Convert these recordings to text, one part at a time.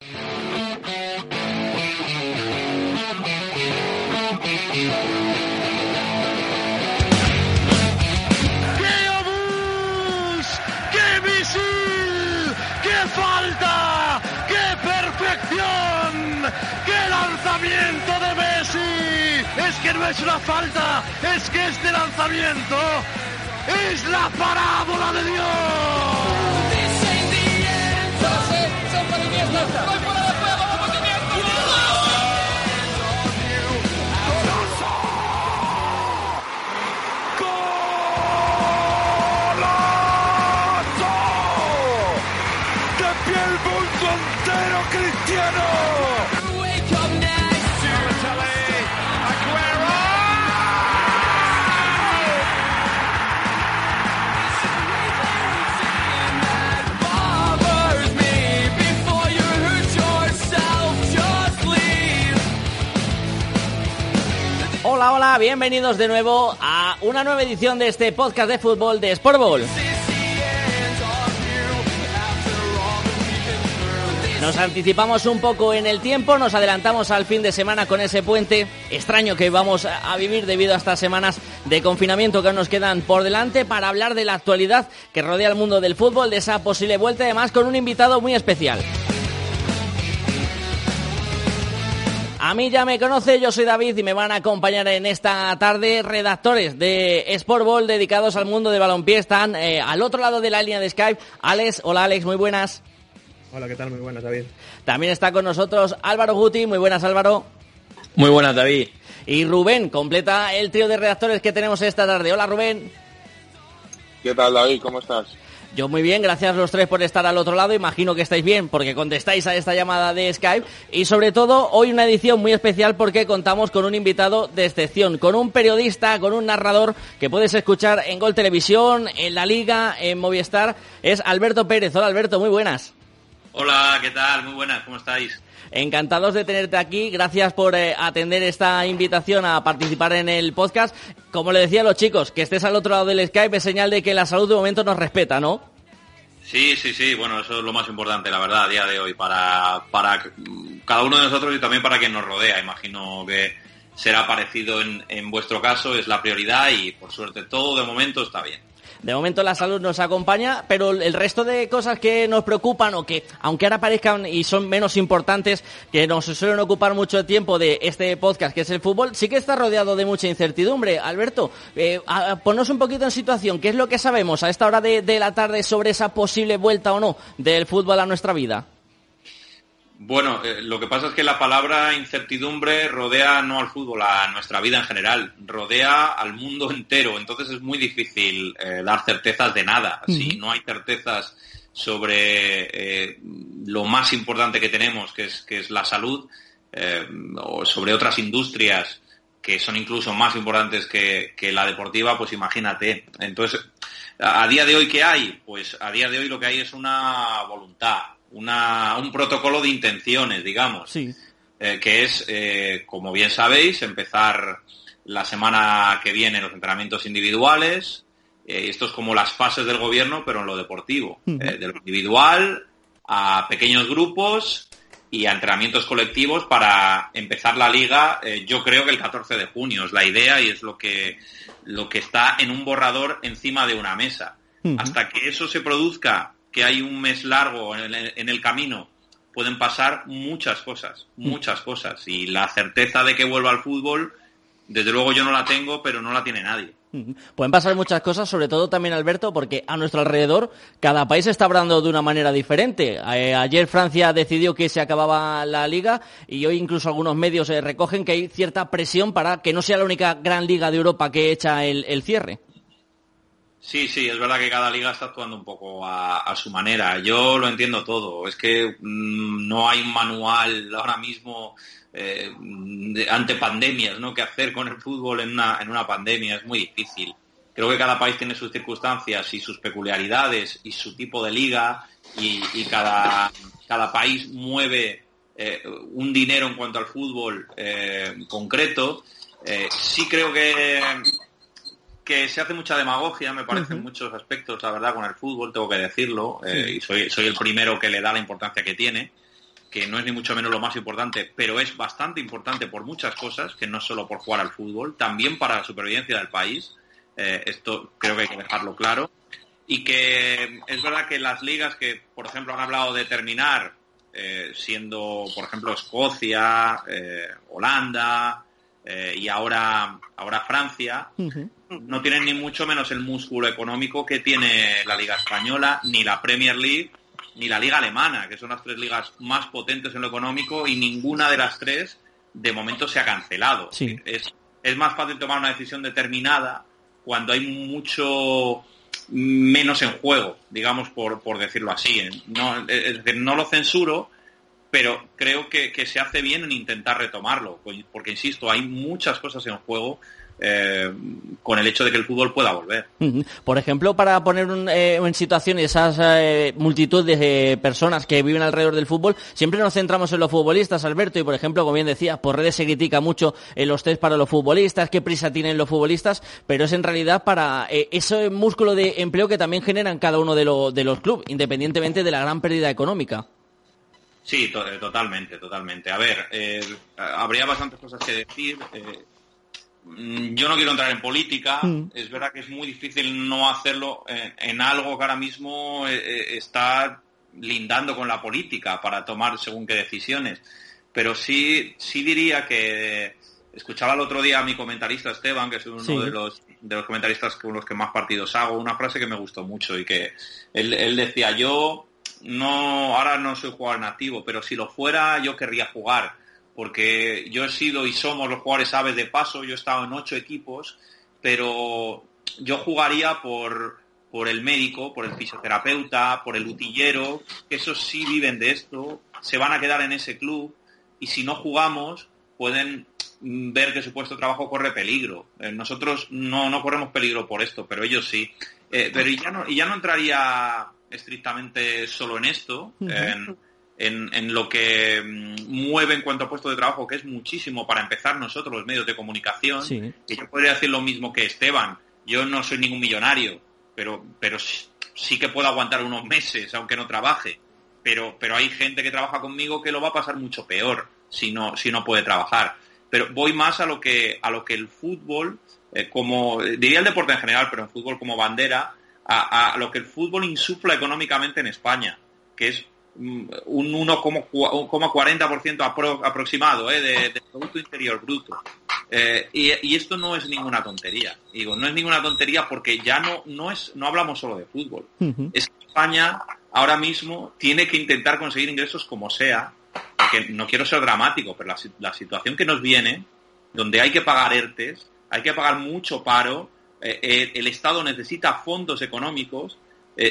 ¡Qué obús! ¡Qué misil! ¡Qué falta! ¡Qué perfección! ¡Qué lanzamiento de Messi! Es que no es una falta, es que este lanzamiento es la parábola de Dios. fuera. Hola, hola, bienvenidos de nuevo a una nueva edición de este podcast de fútbol de Sportball. Nos anticipamos un poco en el tiempo, nos adelantamos al fin de semana con ese puente extraño que vamos a vivir debido a estas semanas de confinamiento que nos quedan por delante para hablar de la actualidad que rodea el mundo del fútbol, de esa posible vuelta, además con un invitado muy especial. A mí ya me conoce, yo soy David y me van a acompañar en esta tarde redactores de Sportball dedicados al mundo de balompié. Están eh, al otro lado de la línea de Skype. Alex, hola Alex, muy buenas. Hola, ¿qué tal? Muy buenas, David. También está con nosotros Álvaro Guti, muy buenas Álvaro. Muy buenas, David. Y Rubén, completa el trío de redactores que tenemos esta tarde. Hola Rubén. ¿Qué tal, David? ¿Cómo estás? Yo muy bien, gracias los tres por estar al otro lado. Imagino que estáis bien porque contestáis a esta llamada de Skype. Y sobre todo, hoy una edición muy especial porque contamos con un invitado de excepción, con un periodista, con un narrador que puedes escuchar en Gol Televisión, en La Liga, en Movistar. Es Alberto Pérez. Hola Alberto, muy buenas. Hola, ¿qué tal? Muy buenas, ¿cómo estáis? Encantados de tenerte aquí. Gracias por eh, atender esta invitación a participar en el podcast. Como le decía a los chicos, que estés al otro lado del Skype es señal de que la salud de momento nos respeta, ¿no? Sí, sí, sí, bueno, eso es lo más importante, la verdad, a día de hoy, para, para cada uno de nosotros y también para quien nos rodea. Imagino que será parecido en, en vuestro caso, es la prioridad y por suerte todo de momento está bien. De momento la salud nos acompaña, pero el resto de cosas que nos preocupan o que, aunque ahora parezcan y son menos importantes, que nos suelen ocupar mucho tiempo de este podcast, que es el fútbol, sí que está rodeado de mucha incertidumbre. Alberto, eh, ponnos un poquito en situación. ¿Qué es lo que sabemos a esta hora de la tarde sobre esa posible vuelta o no del fútbol a nuestra vida? Bueno, eh, lo que pasa es que la palabra incertidumbre rodea no al fútbol, a nuestra vida en general, rodea al mundo entero, entonces es muy difícil eh, dar certezas de nada. Uh -huh. Si no hay certezas sobre eh, lo más importante que tenemos, que es, que es la salud, o sobre otras industrias que son incluso más importantes que, que, la deportiva, pues imagínate. Entonces, a día de hoy, ¿qué hay? Pues a día de hoy lo que hay es una voluntad, una, un protocolo de intenciones, digamos, sí. eh, que es, eh, como bien sabéis, empezar la semana que viene los entrenamientos individuales. Eh, esto es como las fases del gobierno, pero en lo deportivo. Uh -huh. de lo individual a pequeños grupos y a entrenamientos colectivos para empezar la liga, yo creo que el 14 de junio es la idea y es lo que, lo que está en un borrador encima de una mesa. Uh -huh. Hasta que eso se produzca que hay un mes largo en el, en el, camino, pueden pasar muchas cosas, muchas cosas. Y la certeza de que vuelva al fútbol, desde luego yo no la tengo, pero no la tiene nadie. Pueden pasar muchas cosas, sobre todo también, Alberto, porque a nuestro alrededor cada país está hablando de una manera diferente. Eh, ayer Francia decidió que se acababa la liga y hoy incluso algunos medios eh, recogen que hay cierta presión para que no sea la única gran liga de Europa que echa el, el cierre. Sí, sí, es verdad que cada liga está actuando un poco a, su manera. Yo lo entiendo todo. Es que mm, no hay un manual ahora mismo eh, ante pandemias, ¿no? ¿Qué hacer con el fútbol en una, en una pandemia? Es muy difícil. Creo que cada país tiene sus circunstancias y sus peculiaridades y su tipo de liga y, cada, cada país mueve eh, un dinero en cuanto al fútbol eh, concreto. sí creo que que se hace mucha demagogia, me parece, en muchos aspectos, la verdad, con el fútbol, tengo que decirlo, eh, y soy, soy el primero que le da la importancia que tiene, que no es ni mucho menos lo más importante, pero es bastante importante por muchas cosas, que no solo por jugar al fútbol, también para la supervivencia del país, eh, esto creo que hay que dejarlo claro, y que es verdad que las ligas que, por ejemplo, han hablado de terminar, eh, siendo, por ejemplo, Escocia, Holanda, y ahora, ahora Francia, no tienen ni mucho menos el músculo económico que tiene la Liga Española, ni la Premier League, ni la Liga Alemana, que son las tres ligas más potentes en lo económico y ninguna de las tres de momento se ha cancelado. Es, es más fácil tomar una decisión determinada cuando hay mucho menos en juego, digamos, por, por decirlo así. No, es decir, no lo censuro, pero creo que, que, se hace bien en intentar retomarlo, porque, insisto, hay muchas cosas en juego eh, con el hecho de que el fútbol pueda volver. Por ejemplo, para poner eh, en situación esas eh, multitud de personas que viven alrededor del fútbol, siempre nos centramos en los futbolistas, Alberto, y por ejemplo, como bien decía, por redes se critica mucho los test para los futbolistas, qué prisa tienen los futbolistas, pero es en realidad para ese músculo de empleo que también generan cada uno de, de los clubes, independientemente de la gran pérdida económica. Sí, totalmente, totalmente. A ver, habría bastantes cosas que decir. Mm, yo no quiero entrar en política, mm. es verdad que es muy difícil no hacerlo en, algo que ahora mismo eh, eh, está lindando con la política para tomar según qué decisiones, pero sí, sí diría que escuchaba el otro día a mi comentarista Esteban, que es uno de, los, de los comentaristas con los que más partidos hago, una frase que me gustó mucho y que él, él decía, yo no, ahora no soy jugador nativo, pero si lo fuera yo querría jugar porque yo he sido y somos los jugadores aves de paso, yo he estado en ocho equipos, pero yo jugaría por, por el médico, por el fisioterapeuta, por el utillero, que esos sí viven de esto, se van a quedar en ese club y si no jugamos pueden ver que su puesto de trabajo corre peligro. Eh, nosotros no, no corremos peligro por esto, pero ellos sí. Eh, pero ya no, y ya no entraría estrictamente solo en esto, en, lo que mm, mueve en cuanto a puesto de trabajo, que es muchísimo para empezar nosotros, los medios de comunicación. Y yo podría decir lo mismo que Esteban. Yo no soy ningún millonario, pero, pero sí que puedo aguantar unos meses, aunque no trabaje. Pero, pero hay gente que trabaja conmigo que lo va a pasar mucho peor si no, si no puede trabajar. Pero voy más a lo que, a lo que el fútbol, eh, como, diría el deporte en general, pero en fútbol como bandera, a, a lo que el fútbol insufla económicamente en España, que es un 1,40% aproximado ¿eh? de, Producto Interior Bruto. Eh, y, esto no es ninguna tontería. Digo, no es ninguna tontería porque ya no, no, es, no hablamos solo de fútbol. Es que España ahora mismo tiene que intentar conseguir ingresos como sea, porque no quiero ser dramático, pero la, situación que nos viene, donde hay que pagar ERTES, hay que pagar mucho paro, eh, el Estado necesita fondos económicos,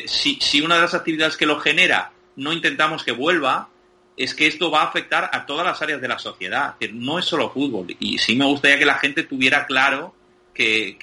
si, si una de las actividades que lo genera no intentamos que vuelva, es que esto va a afectar a todas las áreas de la sociedad. no es solo fútbol. Y sí me gustaría que la gente tuviera claro que,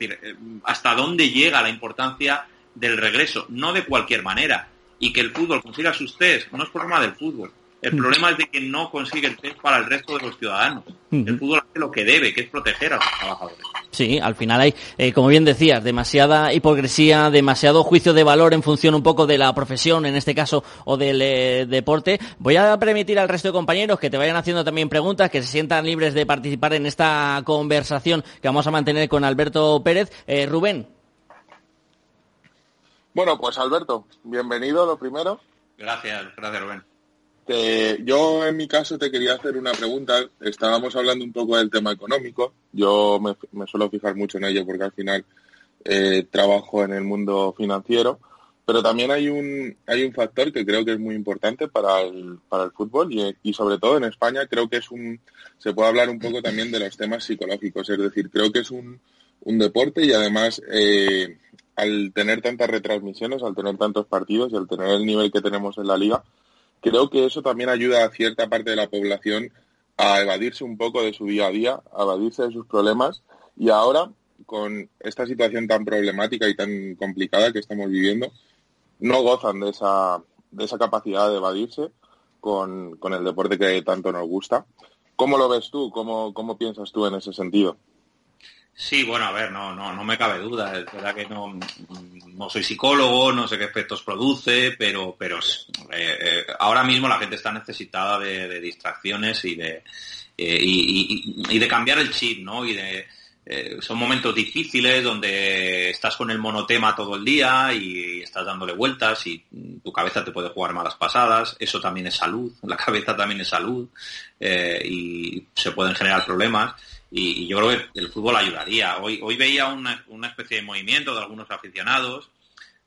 eh, hasta dónde llega la importancia del regreso, no de cualquier manera. Y que el fútbol consiga sus test, no es problema del fútbol. El mm. problema es de que no consigue el test para el resto de los ciudadanos. El fútbol hace lo que debe, que es proteger a sus trabajadores. Sí, al final hay, eh, como bien decías, demasiada hipocresía, demasiado juicio de valor en función un poco de la profesión, en este caso, o del eh, deporte. Voy a permitir al resto de compañeros que te vayan haciendo también preguntas, que se sientan libres de participar en esta conversación que vamos a mantener con Alberto Pérez. Eh, Rubén. Bueno, pues Alberto, bienvenido lo primero. Gracias, gracias Rubén yo en mi caso te quería hacer una pregunta. Estábamos hablando un poco del tema económico. Yo me, suelo fijar mucho en ello porque al final eh, trabajo en el mundo financiero. Pero también hay un, hay un factor que creo que es muy importante para el, para el fútbol y, sobre todo en España creo que es un, se puede hablar un poco también de los temas psicológicos. Es decir, creo que es un, un deporte y además eh, al tener tantas retransmisiones, al tener tantos partidos y al tener el nivel que tenemos en la liga, creo que eso también ayuda a cierta parte de la población a evadirse un poco de su día a día, a evadirse de sus problemas y ahora con esta situación tan problemática y tan complicada que estamos viviendo, no gozan de esa, de esa capacidad de evadirse con, con el deporte que tanto nos gusta. ¿Cómo lo ves tú? ¿Cómo, cómo piensas tú en ese sentido? Sí, bueno, a ver, no, no, no me cabe duda. Es verdad que no, no soy psicólogo, no sé qué efectos produce, pero, pero eh, eh, ahora mismo la gente está necesitada de, distracciones y de, eh, y, de cambiar el chip, ¿no? Y de, son momentos difíciles donde estás con el monotema todo el día y estás dándole vueltas y tu cabeza te puede jugar malas pasadas. Eso también es salud, la cabeza también es salud y se pueden generar problemas y, yo creo que el fútbol ayudaría. Hoy, hoy veía una, especie de movimiento de algunos aficionados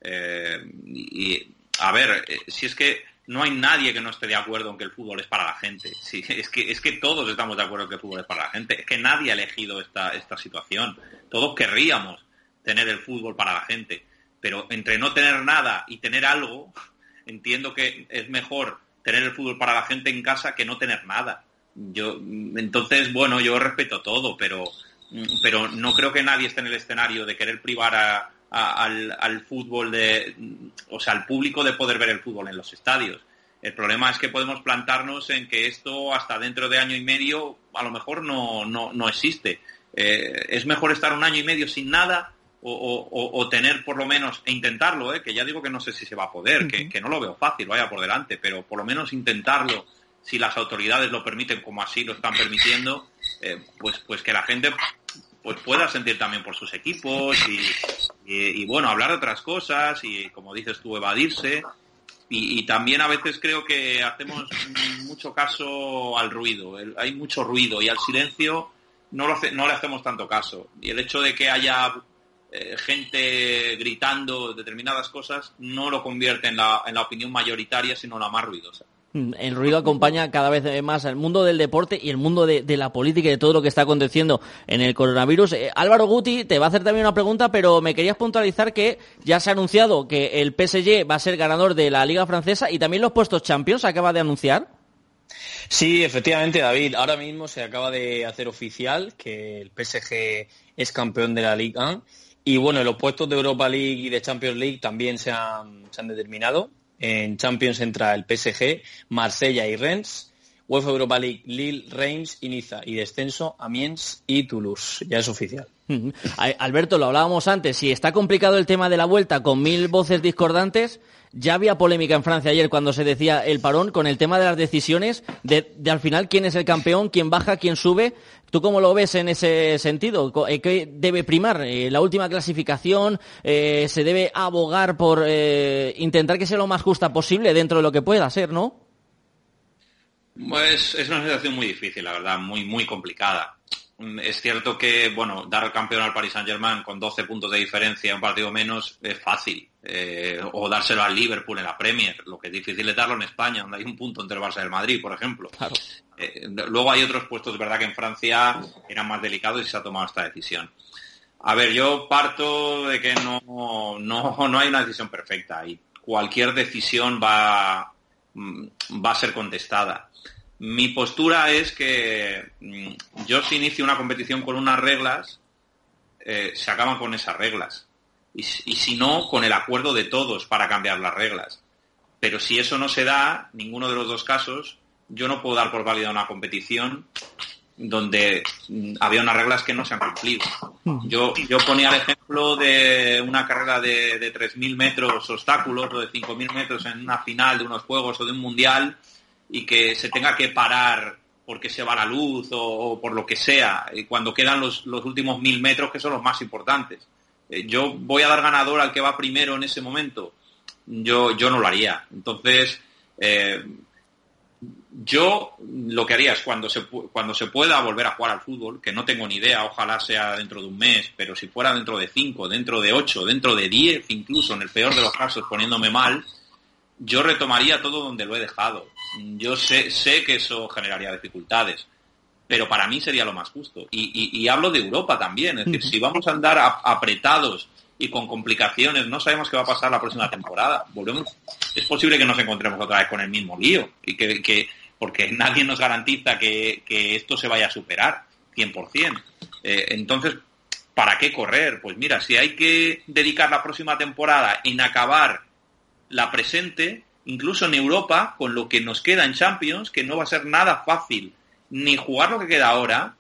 eh, y, a ver, eh, si es que no hay nadie que no esté de acuerdo en que el fútbol es para la gente. Sí, es, que, es que todos estamos de acuerdo en que el fútbol es para la gente. Es que nadie ha elegido esta, esta situación. Todos querríamos tener el fútbol para la gente. Pero entre no tener nada y tener algo, entiendo que es mejor tener el fútbol para la gente en casa que no tener nada. Yo, entonces, bueno, yo respeto todo, pero, pero no creo que nadie esté en el escenario de querer privar al, fútbol de, o sea, al público de poder ver el fútbol en los estadios. El problema es que podemos plantarnos en que esto hasta dentro de año y medio a lo mejor no, no, existe. Eh, es mejor estar un año y medio sin nada o, tener por lo menos, e intentarlo, eh, que ya digo que no sé si se va a poder, que, que, no lo veo fácil, vaya por delante, pero por lo menos intentarlo si las autoridades lo permiten como así lo están permitiendo, eh, pues, pues que la gente pues pueda sentir también por sus equipos y, bueno, hablar de otras cosas y como dices tú, evadirse. Y, también a veces creo que hacemos mucho caso al ruido, hay mucho ruido y al silencio no, lo no le hacemos tanto caso. Y el hecho de que haya eh, gente gritando determinadas cosas no lo convierte en la, en la opinión mayoritaria, sino la más ruidosa. El ruido acompaña cada vez más al mundo del deporte y el mundo de, la política y de todo lo que está aconteciendo en el coronavirus. Eh, Álvaro Guti te va a hacer también una pregunta, pero me querías puntualizar que ya se ha anunciado que el PSG va a ser ganador de la Liga Francesa y también los puestos Champions se acaba de anunciar. Sí, efectivamente, David. Ahora mismo se acaba de hacer oficial que el PSG es campeón de la Liga. Y bueno, los puestos de Europa League y de Champions League también se han determinado. En Champions entra el PSG, Marsella y Rennes. UEFA Europa League, Lille, Reims y Niza. Y descenso, Amiens y Toulouse. Ya es oficial. Alberto, lo hablábamos antes, si está complicado el tema de la vuelta con mil voces discordantes, ya había polémica en Francia ayer cuando se decía el parón con el tema de las decisiones de, al final quién es el campeón, quién baja, quién sube. ¿Tú cómo lo ves en ese sentido? Eh, ¿Qué debe primar? Eh, ¿La última clasificación? Eh, ¿Se debe abogar por intentar que sea lo más justa posible dentro de lo que pueda ser, no? Pues es una situación muy difícil, la verdad, muy, muy complicada. Es cierto que, bueno, dar el campeón al Paris Saint-Germain con 12 puntos de diferencia, un partido menos, es fácil. Eh, o dárselo al Liverpool en la Premier. Lo que es difícil es darlo en España, donde hay un punto entre el Barça y el Madrid, por ejemplo. Eh, luego hay otros puestos, verdad, que en Francia eran más delicados y se ha tomado esta decisión. A ver, yo parto de que no, no, no hay una decisión perfecta y cualquier decisión va, mm, va a ser contestada. Mi postura es que mm, yo si inicio una competición con unas reglas, eh, se acaban con esas reglas. Y, si no, con el acuerdo de todos para cambiar las reglas. Pero si eso no se da, ninguno de los dos casos, yo no puedo dar por válida una competición donde mm, había unas reglas que no se han cumplido. Yo, yo ponía el ejemplo de una carrera de, de 3.000 metros obstáculos o de 5.000 metros en una final de unos Juegos o de un Mundial y que se tenga que parar porque se va la luz o, por lo que sea, y cuando quedan los, últimos mil metros que son los más importantes. Eh, yo voy a dar ganador al que va primero en ese momento. Yo, yo no lo haría. Entonces, eh, yo lo que haría es cuando se, cuando se pueda volver a jugar al fútbol, que no tengo ni idea, ojalá sea dentro de un mes, pero si fuera dentro de cinco, dentro de ocho, dentro de diez, incluso en el peor de los casos poniéndome mal, yo retomaría todo donde lo he dejado. Yo sé, sé que eso generaría dificultades, pero para mí sería lo más justo. Y, hablo de Europa también, es decir, si vamos a andar apretados y con complicaciones. No sabemos qué va a pasar la próxima temporada. Volvemos. Es posible que nos encontremos otra vez con el mismo lío y que, porque nadie nos garantiza que, esto se vaya a superar 100%. Eh, entonces, ¿para qué correr? Pues mira, si hay que dedicar la próxima temporada en acabar la presente, incluso en Europa, con lo que nos queda en Champions, que no va a ser nada fácil ni jugar lo que queda ahora,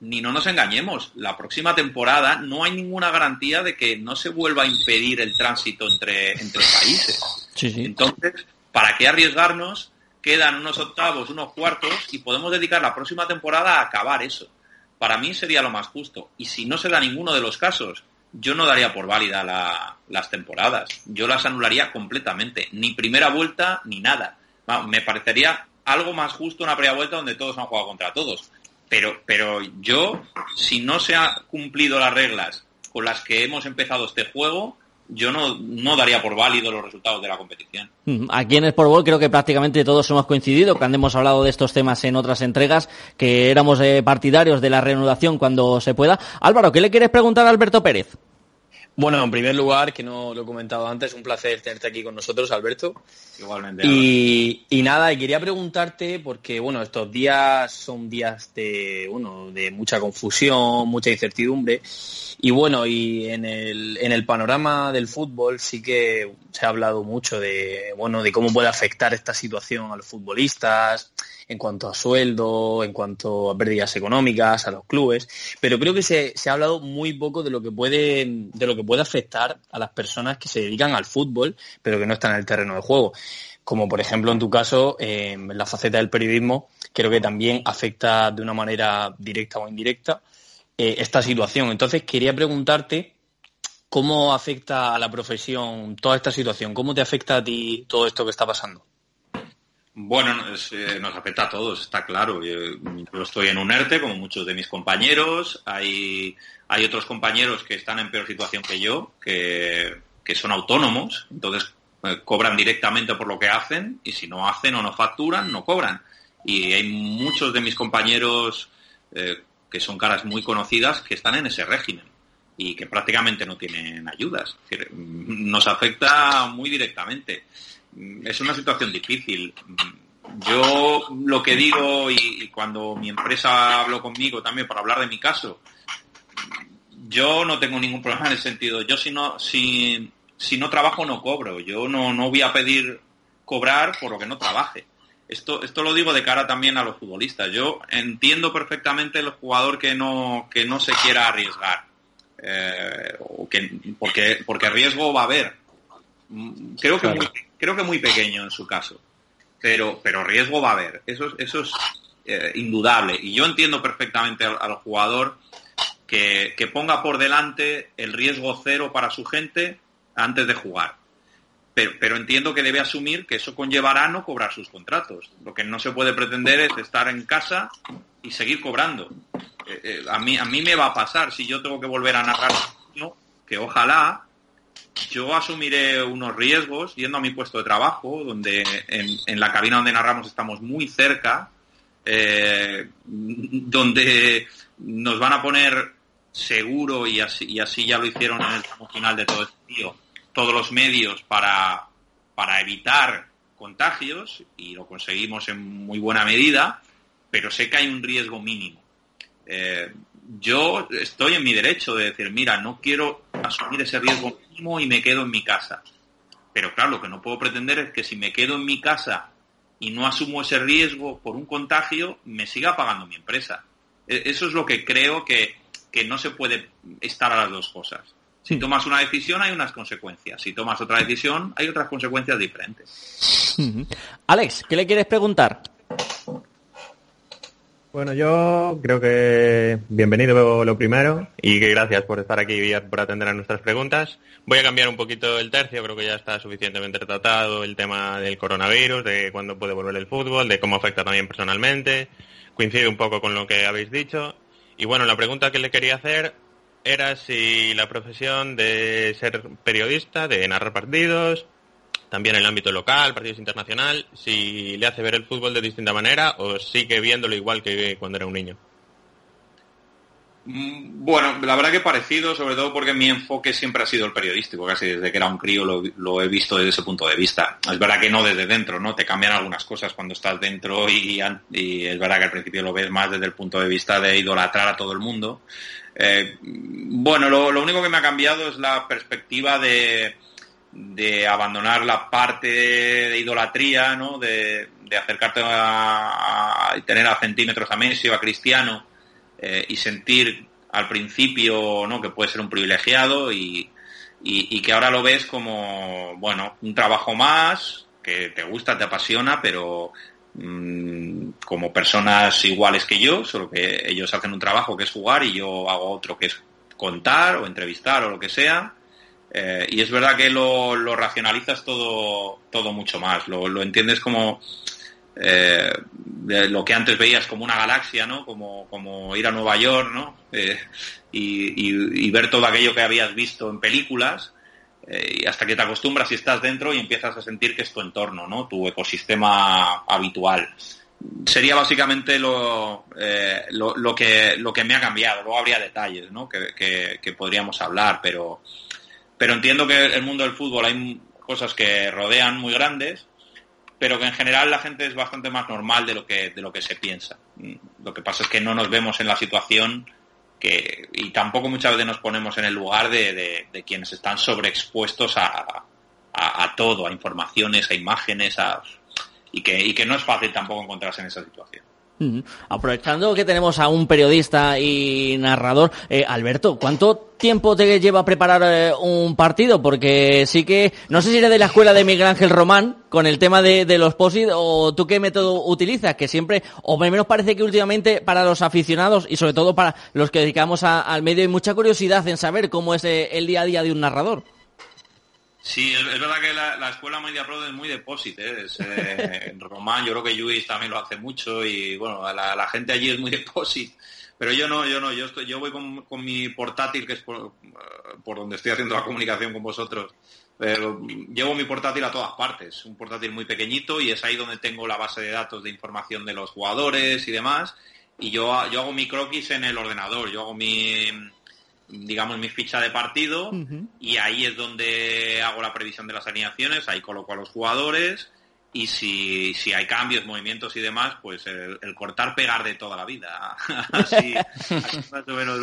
ni no nos engañemos, la próxima temporada no hay ninguna garantía de que no se vuelva a impedir el tránsito entre, entre países. Entonces, ¿para qué arriesgarnos? Quedan unos octavos, unos cuartos y podemos dedicar la próxima temporada a acabar eso. Para mí sería lo más justo. Y si no se da ninguno de los casos, yo no daría por válida las temporadas. Yo las anularía completamente. Ni primera vuelta ni nada. me parecería algo más justo una primera vuelta donde todos han jugado contra todos pero, pero yo, si no se han cumplido las reglas con las que hemos empezado este juego, yo no, no daría por válido los resultados de la competición. Mm, aquí en Sportball creo que prácticamente todos hemos coincidido, cuando hemos hablado de estos temas en otras entregas, que éramos eh, partidarios de la reanudación cuando se pueda. Álvaro, ¿qué le quieres preguntar a Alberto Pérez? Bueno, en primer lugar, que no lo he comentado antes, un placer tenerte aquí con nosotros, Alberto. Igualmente. Y, y nada, y quería preguntarte, porque bueno, estos días son días de, bueno, de mucha confusión, mucha incertidumbre. Y bueno, y en el, en el panorama del fútbol sí que se ha hablado mucho de, bueno, de cómo puede afectar esta situación a los futbolistas, en cuanto a sueldo, en cuanto a pérdidas económicas, a los clubes, pero creo que se, ha hablado muy poco de lo que puede, de lo que puede afectar a las personas que se dedican al fútbol, pero que no están en el terreno de juego. Como por ejemplo en tu caso, la faceta del periodismo, creo que también afecta de una manera directa o indirecta eh, esta situación. Entonces quería preguntarte cómo afecta a la profesión toda esta situación, cómo te afecta a ti todo esto que está pasando. Bueno, eh, nos afecta a todos, está claro. Yo, estoy en un ERTE, como muchos de mis compañeros. Hay, hay otros compañeros que están en peor situación que yo, que, son autónomos, entonces eh, cobran directamente por lo que hacen y si no hacen o no facturan, no cobran. Y hay muchos de mis compañeros eh, que son caras muy conocidas que están en ese régimen y que prácticamente no tienen ayudas. nos afecta muy directamente. Es una situación difícil. Yo lo que digo y, cuando mi empresa habló conmigo también para hablar de mi caso, yo no tengo ningún problema en el sentido. Yo si no, si, si no trabajo no cobro. Yo no, no voy a pedir cobrar por lo que no trabaje. Esto, esto lo digo de cara también a los futbolistas. Yo entiendo perfectamente el jugador que no, que no se quiera arriesgar. Eh, que, porque, porque riesgo va a haber. Creo que muy, creo que muy pequeño en su caso, pero, pero riesgo va a haber, eso, eso es eh, indudable. Y yo entiendo perfectamente al, jugador que, ponga por delante el riesgo cero para su gente antes de jugar. Pero, pero, entiendo que debe asumir que eso conllevará no cobrar sus contratos. Lo que no se puede pretender es estar en casa y seguir cobrando. Eh, eh, a, mí, a mí me va a pasar si yo tengo que volver a narrar, que ojalá yo asumiré unos riesgos yendo a mi puesto de trabajo, donde en, la cabina donde narramos estamos muy cerca, eh, donde nos van a poner seguro y así, ya lo hicieron en el final de todo este tío, todos los medios para, para evitar contagios y lo conseguimos en muy buena medida, pero sé que hay un riesgo mínimo. Eh, yo estoy en mi derecho de decir, mira, no quiero asumir ese riesgo mínimo y me quedo en mi casa. Pero claro, lo que no puedo pretender es que si me quedo en mi casa y no asumo ese riesgo por un contagio, me siga pagando mi empresa. E, eso es lo que creo que, no se puede estar a las dos cosas. Si tomas una decisión hay unas consecuencias. Si tomas otra decisión hay otras consecuencias diferentes. Alex, ¿qué le quieres preguntar? Bueno, yo creo que bienvenido lo primero y que gracias por estar aquí y por atender a nuestras preguntas. Voy a cambiar un poquito el tercio, creo que ya está suficientemente tratado el tema del coronavirus, de cuándo puede volver el fútbol, de cómo afecta también personalmente. Coincide un poco con lo que habéis dicho. Y bueno, la pregunta que le quería hacer era si la profesión de ser periodista, de narrar partidos, también en el ámbito local, partidos internacional, si le hace ver el fútbol de distinta manera o sigue viéndolo igual que cuando era un niño. Mm, bueno, la verdad que parecido, sobre todo porque mi enfoque siempre ha sido el periodístico, casi desde que era un crío lo, he visto desde ese punto de vista. Es verdad que no desde dentro, ¿no? Te cambian algunas cosas cuando estás dentro y, es verdad que al principio lo ves más desde el punto de vista de idolatrar a todo el mundo. Eh, bueno, lo, único que me ha cambiado es la perspectiva de, abandonar la parte de idolatría, ¿no? De, acercarte a, tener a centímetros a Messi o a Cristiano eh, y sentir al principio ¿no? que puede ser un privilegiado y, que ahora lo ves como, bueno, un trabajo más, que te gusta, te apasiona, pero mm, como personas iguales que yo, solo que ellos hacen un trabajo que es jugar y yo hago otro que es contar o entrevistar o lo que sea. Eh, y es verdad que lo, racionalizas todo, todo mucho más, lo, lo entiendes como eh, lo que antes veías como una galaxia, ¿no? Como, como ir a Nueva York, ¿no? Eh, y, ver todo aquello que habías visto en películas, y hasta que te acostumbras y estás dentro y empiezas a sentir que es tu entorno, ¿no? Tu ecosistema habitual. Sería básicamente lo, lo, que, lo que me ha cambiado. Luego habría detalles, ¿no? Que, que podríamos hablar, pero, pero entiendo que el mundo del fútbol hay cosas que rodean muy grandes pero que en general la gente es bastante más normal de lo que, de lo que se piensa. Lo que pasa es que no nos vemos en la situación que, y tampoco muchas veces nos ponemos en el lugar de, quienes están sobreexpuestos a, a, todo, a informaciones, a imágenes, y, que, y que no es fácil tampoco encontrarse en esa situación. Aprovechando que tenemos a un periodista y narrador, eh, Alberto, ¿cuánto tiempo te lleva preparar eh, un partido? Porque sí que, no sé si eres de la escuela de Miguel Ángel Román con el tema de, los POSIT o tú qué método utilizas, que siempre, o menos parece que últimamente para los aficionados y sobre todo para los que dedicamos al medio hay mucha curiosidad en saber cómo es eh, el día a día de un narrador. Sí, es, verdad que la, escuela Media Pro es muy depósito. ¿eh? ¿eh? Román, yo creo que Luis también lo hace mucho y bueno, la, gente allí es muy depósito. Pero yo no, yo no, yo estoy, yo voy con, mi portátil, que es por, donde estoy haciendo la comunicación con vosotros. Pero llevo mi portátil a todas partes, un portátil muy pequeñito y es ahí donde tengo la base de datos de información de los jugadores y demás. Y yo, yo hago mi croquis en el ordenador, yo hago mi, digamos, mi ficha de partido y ahí es donde hago la previsión de las alineaciones, ahí coloco a los jugadores y si, si hay cambios, movimientos y demás, pues el, cortar, pegar de toda la vida. así, más o menos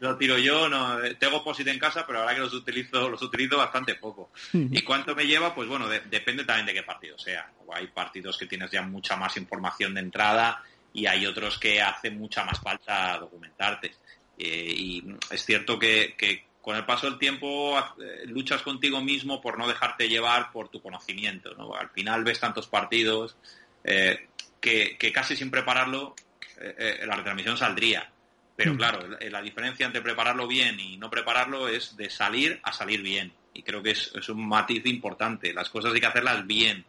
lo, tiro yo. No, tengo POSIT en casa, pero ahora que los utilizo, los utilizo bastante poco. ¿Y cuánto me lleva? Pues bueno, depende también de qué partido sea. Hay partidos que tienes ya mucha más información de entrada y hay otros que hace mucha más falta documentarte. Eh, y es cierto que, con el paso del tiempo eh, luchas contigo mismo por no dejarte llevar por tu conocimiento. ¿no? Al final ves tantos partidos eh, que, casi sin prepararlo la retransmisión saldría. Pero mm. claro, la diferencia entre prepararlo bien y no prepararlo es de salir a salir bien. Y creo que es, un matiz importante. Las cosas hay que hacerlas bien.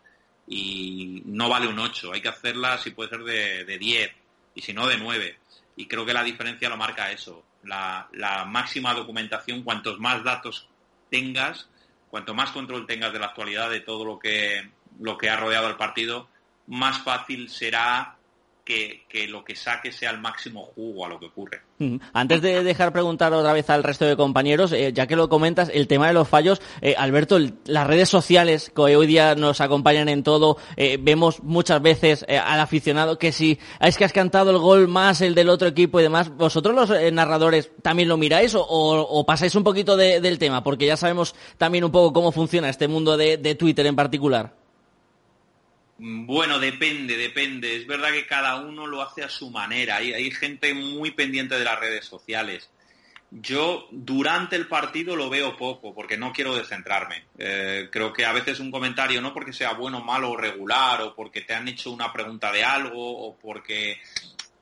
Y no vale un 8, hay que hacerlas si puede ser de, de 10 y si no de 9 y creo que la diferencia lo marca eso, la, máxima documentación, cuantos más datos tengas, cuanto más control tengas de la actualidad de todo lo que, lo que ha rodeado el partido, más fácil será que, lo que saque sea el máximo jugo a lo que ocurre. Antes de dejar preguntar otra vez al resto de compañeros, eh, ya que lo comentas, el tema de los fallos, eh, Alberto, las redes sociales que hoy día nos acompañan en todo, eh, vemos muchas veces al aficionado que si es que has cantado el gol más el del otro equipo y demás, ¿vosotros los narradores también lo miráis o, pasáis un poquito del tema? Porque ya sabemos también un poco cómo funciona este mundo de Twitter en particular. Bueno, depende, depende. Es verdad que cada uno lo hace a su manera. Hay, gente muy pendiente de las redes sociales. Yo durante el partido lo veo poco porque no quiero descentrarme. Eh, creo que a veces un comentario, no porque sea bueno, malo o regular, o porque te han hecho una pregunta de algo, o porque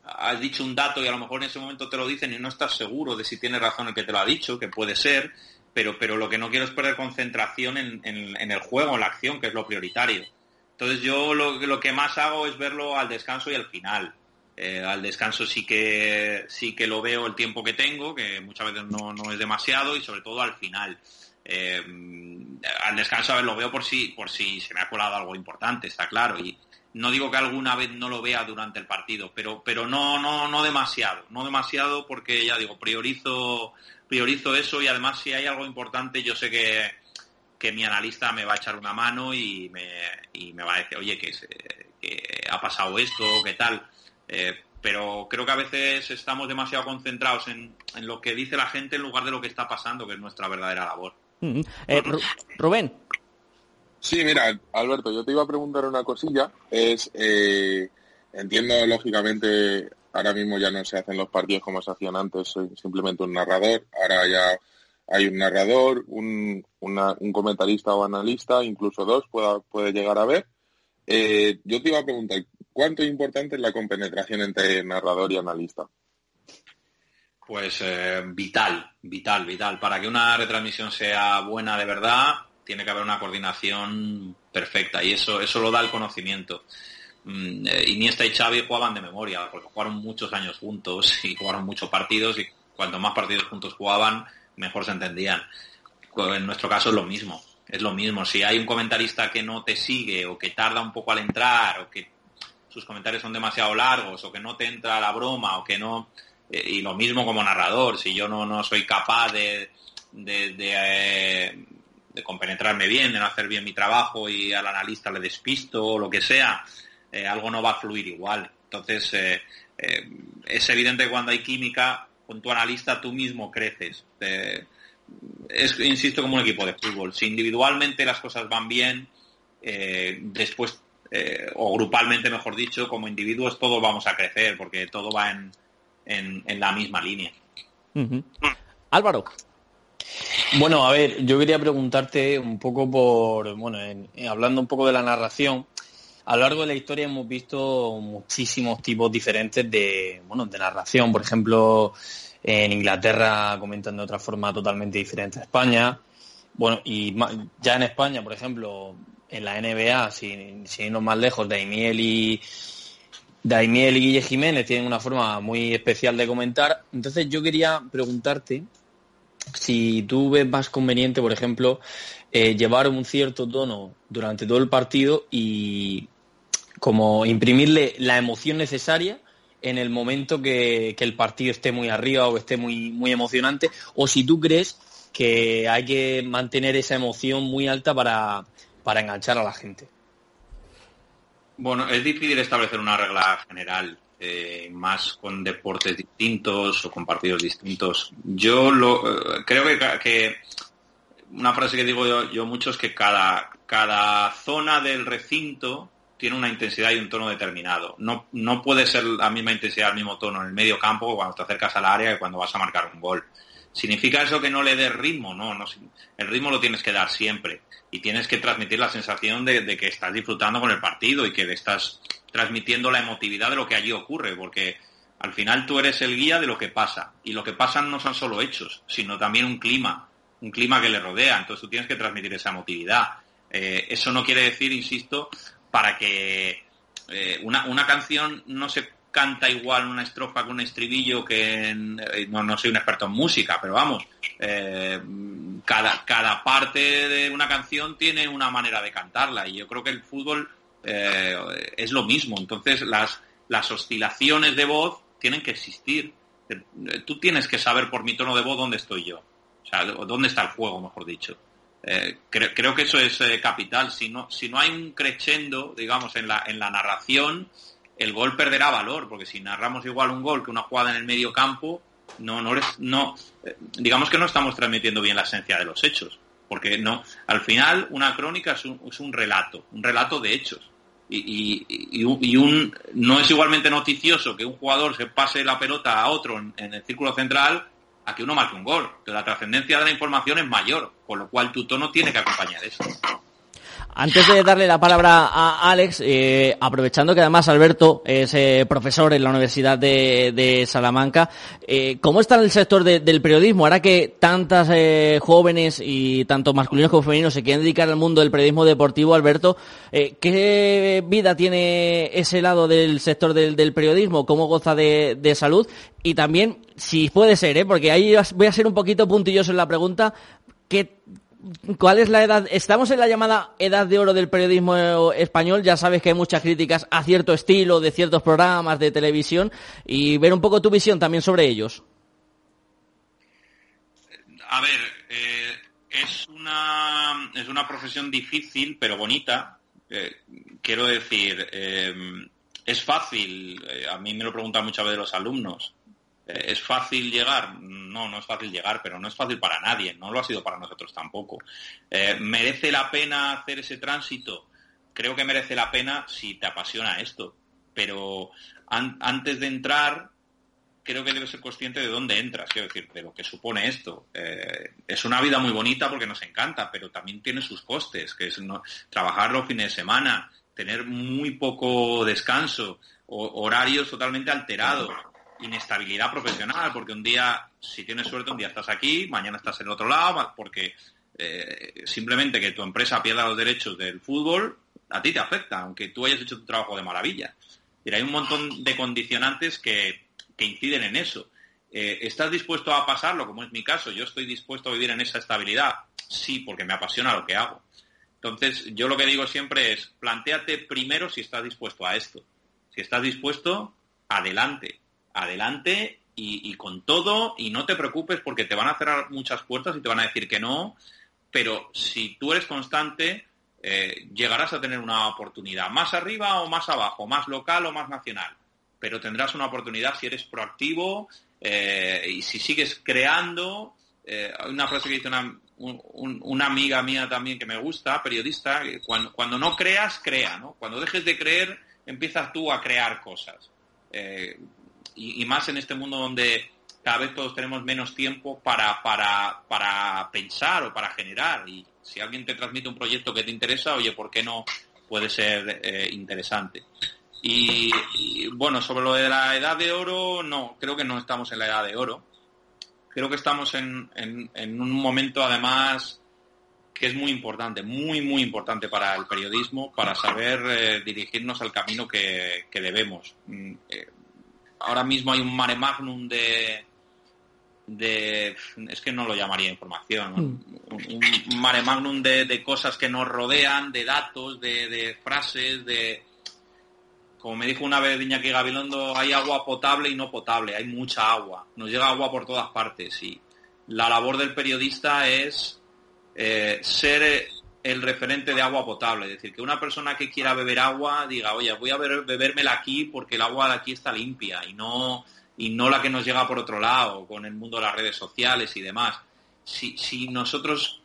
has dicho un dato y a lo mejor en ese momento te lo dicen y no estás seguro de si tiene razón el que te lo ha dicho, que puede ser, pero, pero lo que no quiero es perder concentración en, en el juego, en la acción, que es lo prioritario. Entonces yo lo, que más hago es verlo al descanso y al final. Eh, al descanso sí que sí que lo veo el tiempo que tengo, que muchas veces no, es demasiado, y sobre todo al final. Eh, al descanso a ver, lo veo por si, por si se me ha colado algo importante, está claro. Y, no digo que alguna vez no lo vea durante el partido, pero, pero no, no, no demasiado, no demasiado porque ya digo, priorizo, priorizo eso y además si hay algo importante yo sé que, que mi analista me va a echar una mano y me, y me va a decir, oye, que, que ha pasado esto, qué tal. Eh, pero creo que a veces estamos demasiado concentrados en, en, lo que dice la gente en lugar de lo que está pasando, que es nuestra verdadera labor. Eh, Rubén. Sí, mira, Alberto, yo te iba a preguntar una cosilla. Es, eh, entiendo, lógicamente, ahora mismo ya no se hacen los partidos como se hacían antes, soy simplemente un narrador. Ahora ya hay un narrador, un, un comentarista o analista, incluso dos pueda, puede llegar a ver. Eh, yo te iba a preguntar, ¿cuánto es importante es la compenetración entre narrador y analista? Pues eh, vital, vital, vital. Para que una retransmisión sea buena de verdad, tiene que haber una coordinación perfecta y eso, eso lo da el conocimiento. Mm, eh, Iniesta y Xavi jugaban de memoria, porque jugaron muchos años juntos y jugaron muchos partidos y cuanto más partidos juntos jugaban, mejor se entendían. En nuestro caso es lo mismo, es lo mismo. Si hay un comentarista que no te sigue o que tarda un poco al entrar o que sus comentarios son demasiado largos o que no te entra la broma o que no eh, y lo mismo como narrador, si yo no, no soy capaz de, eh, de, compenetrarme bien, de no hacer bien mi trabajo y al analista le despisto o lo que sea, eh, algo no va a fluir igual. Entonces, es evidente que cuando hay química, con tu analista tú mismo creces. es, insisto, como un equipo de fútbol. Si individualmente las cosas van bien, después, o grupalmente, mejor dicho, como individuos todos vamos a crecer, porque todo va en, en, la misma línea. Álvaro. Bueno, a ver, yo quería preguntarte un poco por, bueno, hablando un poco de la narración, a lo largo de la historia hemos visto muchísimos tipos diferentes de, bueno, de narración. Por ejemplo, en Inglaterra comentan de otra forma totalmente diferente a España. Bueno, y ya en España, por ejemplo, en la NBA, sin, sin irnos más lejos, Daimiel y, Daimiel y Guille Jiménez tienen una forma muy especial de comentar. Entonces yo quería preguntarte si tú ves más conveniente, por ejemplo, eh, llevar un cierto tono durante todo el partido y como imprimirle la emoción necesaria en el momento que, el partido esté muy arriba o esté muy, muy emocionante, o si tú crees que hay que mantener esa emoción muy alta para enganchar a la gente. Bueno, es difícil establecer una regla general, eh, más con deportes distintos o con partidos distintos. Yo lo, eh, creo que, una frase que digo yo, yo, mucho es que cada, cada zona del recinto tiene una intensidad y un tono determinado. No, no puede ser la misma intensidad, el mismo tono en el medio campo cuando te acercas al área que cuando vas a marcar un gol. ¿Significa eso que no le des ritmo? No, no, el ritmo lo tienes que dar siempre y tienes que transmitir la sensación de, que estás disfrutando con el partido y que estás transmitiendo la emotividad de lo que allí ocurre, porque al final tú eres el guía de lo que pasa y lo que pasa no son solo hechos, sino también un clima, un clima que le rodea, entonces tú tienes que transmitir esa emotividad. Eh, eso no quiere decir, insisto, para que eh, una, una canción no se canta igual una estrofa con un estribillo que eh, no, no, soy un experto en música, pero vamos, eh, cada, cada parte de una canción tiene una manera de cantarla y yo creo que el fútbol es lo mismo. Entonces las, las oscilaciones de voz tienen que existir. Tú tienes que saber por mi tono de voz dónde estoy yo, o sea, dónde está el juego, mejor dicho. Creo, creo, que eso es capital. Si no, si no hay un crescendo, digamos, en la, en la narración, el gol perderá valor, porque si narramos igual un gol que una jugada en el medio campo, no, no, no, eh, digamos que no estamos transmitiendo bien la esencia de los hechos, porque no, al final una crónica es un, es un relato, un relato de hechos. Y, y, un, no es igualmente noticioso que un jugador se pase la pelota a otro en el círculo central a que uno marque un gol. Que la trascendencia de la información es mayor, con lo cual tu tono tiene que acompañar eso. Antes de darle la palabra a Alex, eh, aprovechando que además Alberto es eh, profesor en la Universidad de, Salamanca, eh, ¿cómo está el sector del periodismo? Ahora que tantas jóvenes y tanto masculinos como femeninos se quieren dedicar al mundo del periodismo deportivo, Alberto, ¿qué vida tiene ese lado del sector del, periodismo? ¿Cómo goza de, de salud? Y también, si puede ser, porque ahí voy a ser un poquito puntilloso en la pregunta, ¿qué ¿Cuál es la edad? Estamos en la llamada edad de oro del periodismo español. Ya sabes que hay muchas críticas a cierto estilo de ciertos programas de televisión y ver un poco tu visión también sobre ellos. A ver, eh, es una es una profesión difícil pero bonita. Eh, quiero decir, eh, es fácil. a mí me lo preguntan muchas veces los alumnos. Eh, ¿Es fácil llegar? No, no es fácil llegar, pero no es fácil para nadie, no lo ha sido para nosotros tampoco. Eh, ¿Merece la pena hacer ese tránsito? Creo que merece la pena si te apasiona esto, pero antes de entrar, creo que debes ser consciente de dónde entras, quiero decir, de lo que supone esto. Eh, es una vida muy bonita porque nos encanta, pero también tiene sus costes, que es trabajar los fines de semana, tener muy poco descanso, horarios totalmente alterados inestabilidad profesional, porque un día, si tienes suerte, un día estás aquí, mañana estás en otro lado, porque eh, simplemente que tu empresa pierda los derechos del fútbol, a ti te afecta, aunque tú hayas hecho tu trabajo de maravilla. Pero hay un montón de condicionantes que, inciden en eso. Eh, ¿Estás dispuesto a pasarlo, como es mi caso? Yo estoy dispuesto a vivir en esa estabilidad. Sí, porque me apasiona lo que hago. Entonces, yo lo que digo siempre es, planteate primero si estás dispuesto a esto. Si estás dispuesto, adelante adelante y, con todo y no te preocupes porque te van a cerrar muchas puertas y te van a decir que no, pero si tú eres constante, eh, llegarás a tener una oportunidad más arriba o más abajo, más local o más nacional, pero tendrás una oportunidad si eres proactivo eh, y si sigues creando. Eh, una frase que dice una, amiga mía también que me gusta, periodista, cuando, no creas, crea, ¿no? Cuando dejes de creer, empiezas tú a crear cosas y, más en este mundo donde cada vez todos tenemos menos tiempo para, para, para pensar o para generar. Y si alguien te transmite un proyecto que te interesa, oye, ¿por qué no puede ser eh, interesante? Y, bueno, sobre lo de la edad de oro, no, creo que no estamos en la edad de oro. Creo que estamos en, en, un momento además que es muy importante, muy, muy importante para el periodismo, para saber eh, dirigirnos al camino que, debemos. Mm, eh, ahora mismo hay un mare magnum de, de es que no lo llamaría información, mm. un, mare magnum de, cosas que nos rodean, de datos, de, frases, de como me dijo una vez Iñaki Gabilondo, hay agua potable y no potable, hay mucha agua, nos llega agua por todas partes y la labor del periodista es eh, ser el referente de agua potable. Es decir, que una persona que quiera beber agua diga, oye, voy a bebérmela aquí porque el agua de aquí está limpia y no, y no la que nos llega por otro lado, con el mundo de las redes sociales y demás. Si, si nosotros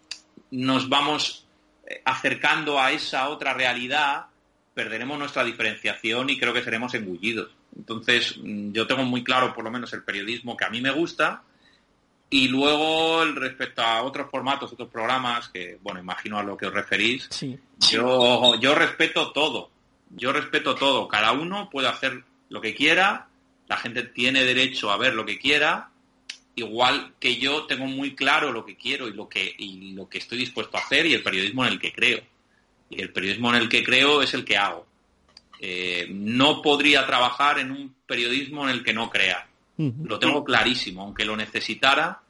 nos vamos eh, acercando a esa otra realidad, perderemos nuestra diferenciación y creo que seremos engullidos. Entonces, mm, yo tengo muy claro, por lo menos, el periodismo que a mí me gusta, y luego, respecto a otros formatos, otros programas, que, bueno, imagino a lo que os referís, yo, yo respeto todo. Yo respeto todo. Cada uno puede hacer lo que quiera, la gente tiene derecho a ver lo que quiera, igual que yo tengo muy claro lo que quiero y lo que, y lo que estoy dispuesto a hacer y el periodismo en el que creo. Y el periodismo en el que creo es el que hago. Eh, no podría trabajar en un periodismo en el que no crea. Lo tengo clarísimo, aunque lo necesitara,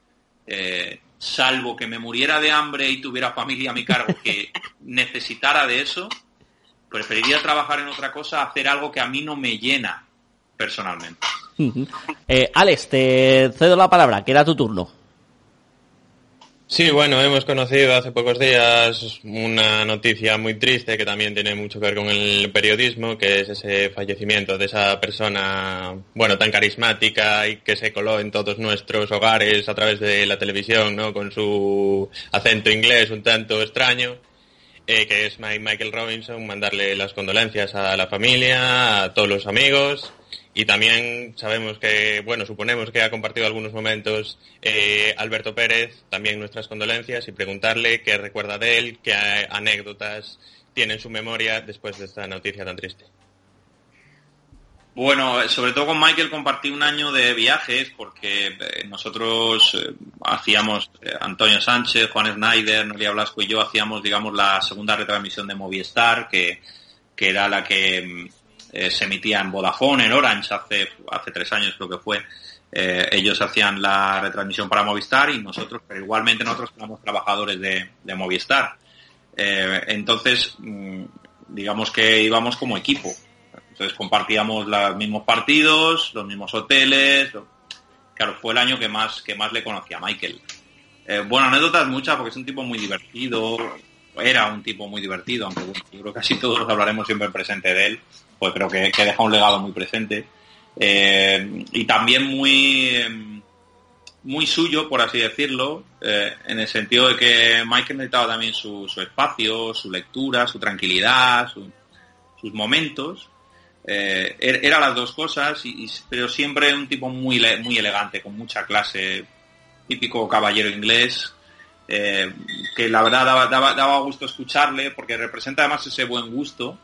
eh, salvo que me muriera de hambre y tuviera familia a mi cargo que necesitara de eso, preferiría trabajar en otra cosa, hacer algo que a mí no me llena personalmente. Eh, Alex, te cedo la palabra, que era tu turno. Sí, bueno, hemos conocido hace pocos días una noticia muy triste que también tiene mucho que ver con el periodismo, que es ese fallecimiento de esa persona, bueno, tan carismática y que se coló en todos nuestros hogares a través de la televisión, ¿no? Con su acento inglés un tanto extraño, eh, que es Michael Robinson, mandarle las condolencias a la familia, a todos los amigos y también sabemos que, bueno, suponemos que ha compartido algunos momentos eh, Alberto Pérez, también nuestras condolencias, y preguntarle qué recuerda de él, qué anécdotas tiene en su memoria después de esta noticia tan triste. Bueno, sobre todo con Michael compartí un año de viajes porque eh, nosotros eh, hacíamos, Antonio Sánchez, Juan Snyder, Noelia Blasco y yo hacíamos, digamos, la segunda retransmisión de Movistar, que, que era la que se emitía en Vodafone, en Orange, hace, hace tres años creo que fue. ellos hacían la retransmisión para Movistar y nosotros, pero igualmente nosotros éramos trabajadores de, de Movistar. entonces, mm, digamos que íbamos como equipo. Entonces compartíamos los mismos partidos, los mismos hoteles. Claro, fue el año que más, que más le conocía a Michael. Eh, bueno, anécdotas muchas porque es un tipo muy divertido. Era un tipo muy divertido, aunque yo creo que casi todos hablaremos siempre presente de él, pues creo que, que deja un legado muy presente. Eh, y también muy, muy suyo, por así decirlo, eh, en el sentido de que Michael necesitaba también su, espacio, su lectura, su tranquilidad, sus momentos. Eh, er, era las dos cosas, y, pero siempre un tipo muy, muy elegante, con mucha clase, típico caballero inglés, eh, que la verdad daba, daba, gusto escucharle porque representa además ese buen gusto.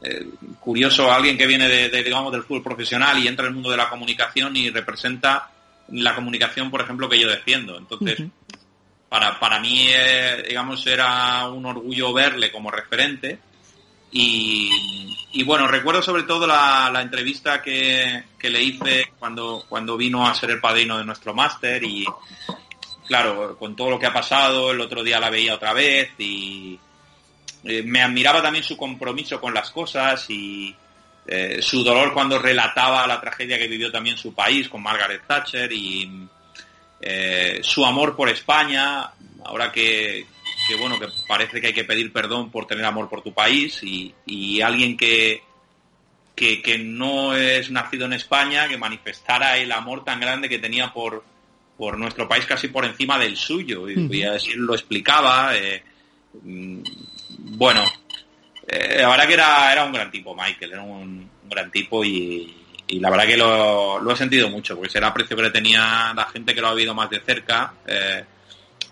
Eh, curioso, alguien que viene de, digamos, del fútbol profesional y entra en el mundo de la comunicación y representa la comunicación, por ejemplo, que yo defiendo. Entonces, para, para mí, digamos, era un orgullo verle como referente y, bueno, recuerdo sobre todo la, entrevista que, le hice cuando, cuando vino a ser el padrino de nuestro máster y claro, con todo lo que ha pasado, el otro día la veía otra vez y eh, me admiraba también su compromiso con las cosas y eh, su dolor cuando relataba la tragedia que vivió también su país con Margaret Thatcher y eh, su amor por España, ahora que, que bueno, que parece que hay que pedir perdón por tener amor por tu país y, alguien que, que, no es nacido en España, que manifestara el amor tan grande que tenía por, por nuestro país casi por encima del suyo. Y, así lo explicaba. Eh, bueno, eh, la verdad que era, era un gran tipo, Michael, era un, gran tipo y, la verdad que lo, he sentido mucho, porque será aprecio que le tenía la gente que lo ha vivido más de cerca. Eh,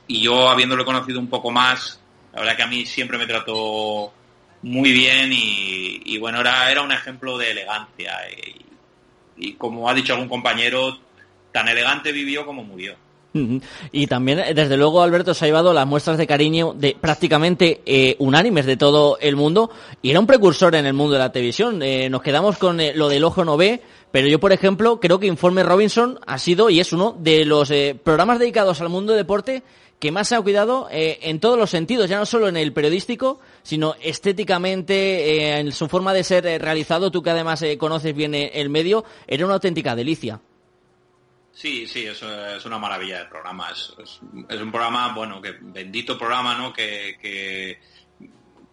y yo habiéndolo conocido un poco más, la verdad que a mí siempre me trató muy bien y, bueno, era, era un ejemplo de elegancia y, como ha dicho algún compañero, tan elegante vivió como murió. Y también, desde luego, Alberto se ha llevado las muestras de cariño de prácticamente eh, unánimes de todo el mundo y era un precursor en el mundo de la televisión. Eh, nos quedamos con eh, lo del ojo no ve, pero yo, por ejemplo, creo que Informe Robinson ha sido y es uno de los programas dedicados al mundo del deporte que más se ha cuidado eh, en todos los sentidos, ya no solo en el periodístico, sino estéticamente, eh, en su forma de ser eh, realizado, tú que además conoces bien el medio, era una auténtica delicia. Sí, sí, es, es una maravilla de programa. Es, un programa, bueno, que bendito programa, ¿no? Que, que,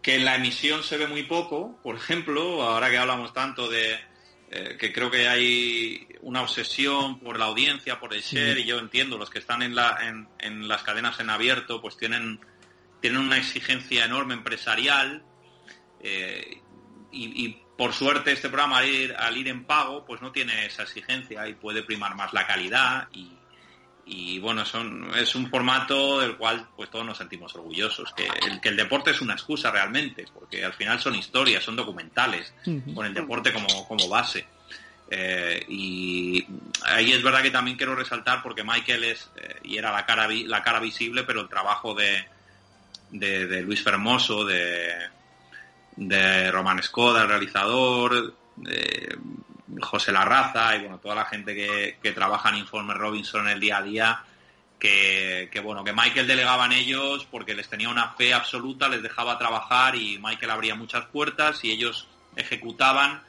que en la emisión se ve muy poco, por ejemplo, ahora que hablamos tanto de, eh, que creo que hay una obsesión por la audiencia, por el share, y yo entiendo, los que están en, la, en, las cadenas en abierto, pues tienen, tienen una exigencia enorme empresarial, eh, y, por suerte este programa al ir, al ir en pago, pues no tiene esa exigencia y puede primar más la calidad y, y bueno, son, es un formato del cual pues todos nos sentimos orgullosos, que el, que el deporte es una excusa realmente, porque al final son historias, son documentales, con el deporte como, como base. Eh, y ahí es verdad que también quiero resaltar, porque Michael es, eh, y era la cara, la cara visible, pero el trabajo de, de, Luis Fermoso, de, de Román Skoda, el realizador, de José Larraza y bueno, toda la gente que, trabaja en Informe Robinson el día a día, que, bueno, que Michael delegaba en ellos porque les tenía una fe absoluta, les dejaba trabajar y Michael abría muchas puertas y ellos ejecutaban.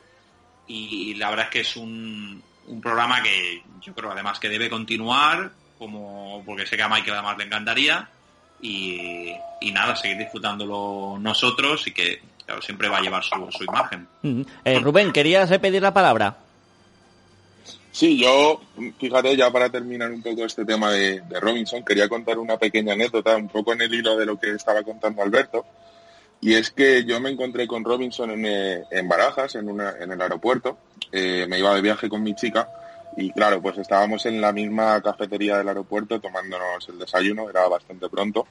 Y la verdad es que es un, un programa que yo creo además que debe continuar, como porque sé que a Michael además le encantaría. Y, y nada, seguir disfrutándolo nosotros y que claro, siempre va a llevar su, su imagen. Eh, Rubén, ¿querías pedir la palabra? Sí, yo, fíjate, ya para terminar un poco este tema de, Robinson, quería contar una pequeña anécdota, un poco en el hilo de lo que estaba contando Alberto, y es que yo me encontré con Robinson en, eh, Barajas, en, una, en el aeropuerto, eh, me iba de viaje con mi chica, y claro, pues estábamos en la misma cafetería del aeropuerto tomándonos el desayuno, era bastante pronto,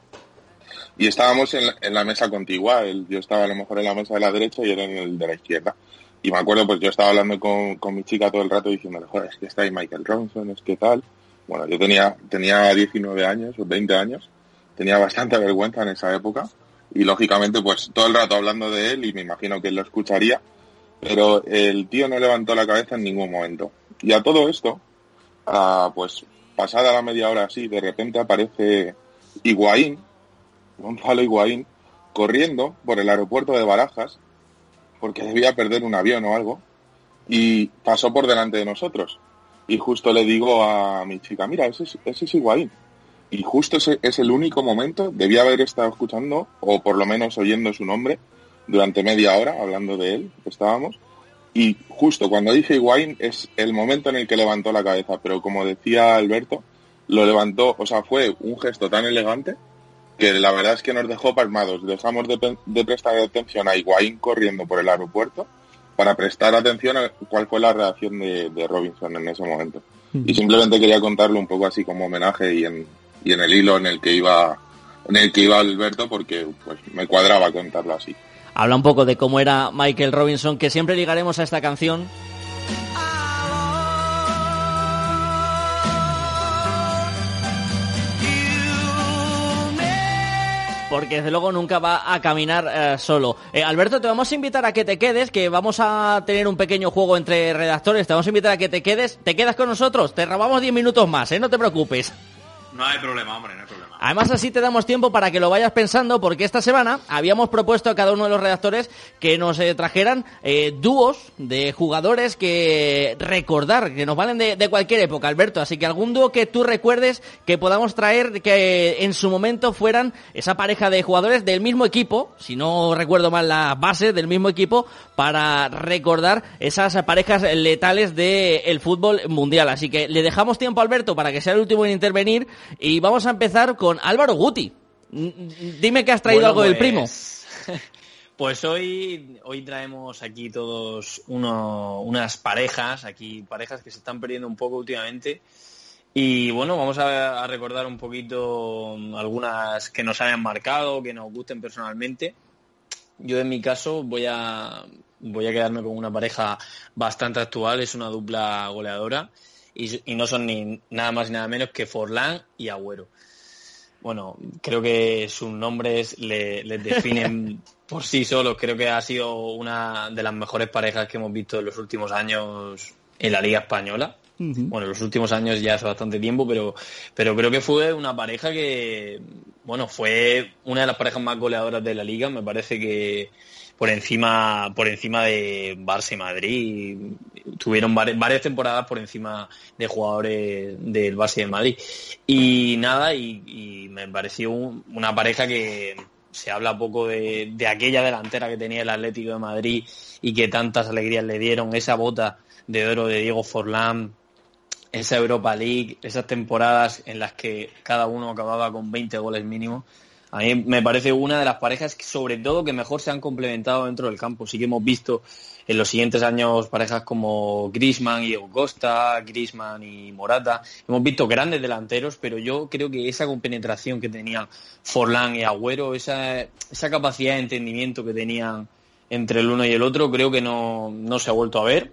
y estábamos en la, mesa contigua, yo estaba a lo mejor en la mesa de la derecha y él en el de la izquierda. Y me acuerdo, pues yo estaba hablando con, con mi chica todo el rato diciendo, joder, es que está ahí Michael Robinson, es que tal. Bueno, yo tenía, tenía 19 años o 20 años, tenía bastante vergüenza en esa época y lógicamente pues todo el rato hablando de él y me imagino que él lo escucharía, pero el tío no levantó la cabeza en ningún momento. Y a todo esto, pues pasada la media hora así, de repente aparece Higuaín, Gonzalo Higuaín, corriendo por el aeropuerto de Barajas, porque debía perder un avión o algo, y pasó por delante de nosotros. Y justo le digo a mi chica, mira, ese es, ese es Higuaín. Y justo ese es el único momento, debía haber estado escuchando, o por lo menos oyendo su nombre, durante media hora hablando de él, estábamos, y justo cuando dije Higuaín es el momento en el que levantó la cabeza, pero como decía Alberto, lo levantó, o sea, fue un gesto tan elegante que la verdad es que nos dejó palmados. Dejamos de, prestar atención a Higuaín corriendo por el aeropuerto para prestar atención a cuál fue la reacción de, Robinson en ese momento. Y simplemente quería contarlo un poco así como homenaje y en, y en el hilo en el que iba en el que iba Alberto porque pues me cuadraba contarlo así habla un poco de cómo era Michael Robinson, que siempre ligaremos a esta canción. Porque desde luego nunca va a caminar eh, solo. Eh, Alberto, te vamos a invitar a que te quedes, que vamos a tener un pequeño juego entre redactores, te vamos a invitar a que te quedes, te quedas con nosotros, te robamos 10 minutos más, ¿eh? no te preocupes. No hay problema, hombre, no hay problema. Además así te damos tiempo para que lo vayas pensando porque esta semana habíamos propuesto a cada uno de los redactores que nos eh, trajeran eh, dúos de jugadores que recordar, que nos valen de, cualquier época, Alberto. Así que algún dúo que tú recuerdes que podamos traer que en su momento fueran esa pareja de jugadores del mismo equipo, si no recuerdo mal la base del mismo equipo, para recordar esas parejas letales del fútbol mundial. Así que le dejamos tiempo a Alberto para que sea el último en intervenir y vamos a empezar con Álvaro Guti. Dime que has traído algo del primo. Pues, pues hoy, hoy traemos aquí todos unas parejas, aquí parejas que se están perdiendo un poco últimamente. Y bueno, vamos a, recordar un poquito algunas que nos hayan marcado, que nos gusten personalmente. Yo en mi caso voy a, voy a quedarme con una pareja bastante actual, es una dupla goleadora y, no son ni nada más ni nada menos que Forlán y Agüero. Bueno, creo que sus nombres les definen por sí solos. Creo que ha sido una de las mejores parejas que hemos visto en los últimos años en la Liga Española. Bueno, los últimos años ya hace bastante tiempo, pero, pero creo que fue una pareja que, bueno, fue una de las parejas más goleadoras de la liga. Me parece que, por encima, por encima de Barça y Madrid. Tuvieron varias, temporadas por encima de jugadores del Barça y del Madrid. Y nada, y, me pareció una pareja que se habla poco de, aquella delantera que tenía el Atlético de Madrid y que tantas alegrías le dieron, esa bota de oro de Diego Forlán, esa Europa League, esas temporadas en las que cada uno acababa con 20 goles mínimos a mí me parece una de las parejas, sobre todo, que mejor se han complementado dentro del campo. Sí que hemos visto en los siguientes años parejas como Grisman y Costa, Grisman y Morata. Hemos visto grandes delanteros, pero yo creo que esa compenetración que tenían Forlán y Agüero, esa, esa capacidad de entendimiento que tenían entre el uno y el otro, creo que no, no se ha vuelto a ver.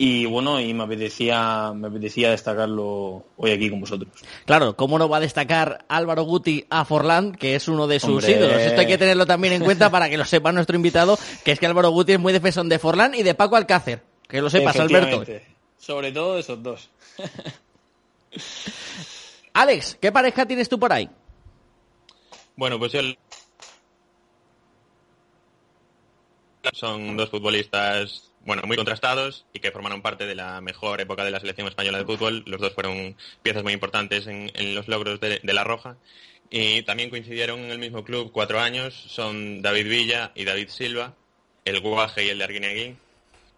Y bueno, y me apetecía, me apetecía destacarlo hoy aquí con vosotros. Claro, ¿cómo no va a destacar Álvaro Guti a Forlán, que es uno de sus ídolos? Esto hay que tenerlo también en cuenta para que lo sepa nuestro invitado, que es que Álvaro Guti es muy defensor de Forlán y de Paco Alcácer. Que lo sepas, Alberto. Sobre todo de esos dos. Alex, ¿qué pareja tienes tú por ahí? Bueno, pues yo son dos futbolistas bueno, muy contrastados y que formaron parte de la mejor época de la selección española de fútbol. Los dos fueron piezas muy importantes en, los logros de, La Roja. Y también coincidieron en el mismo club cuatro años. Son David Villa y David Silva, el Guaje y el de Arguineguín,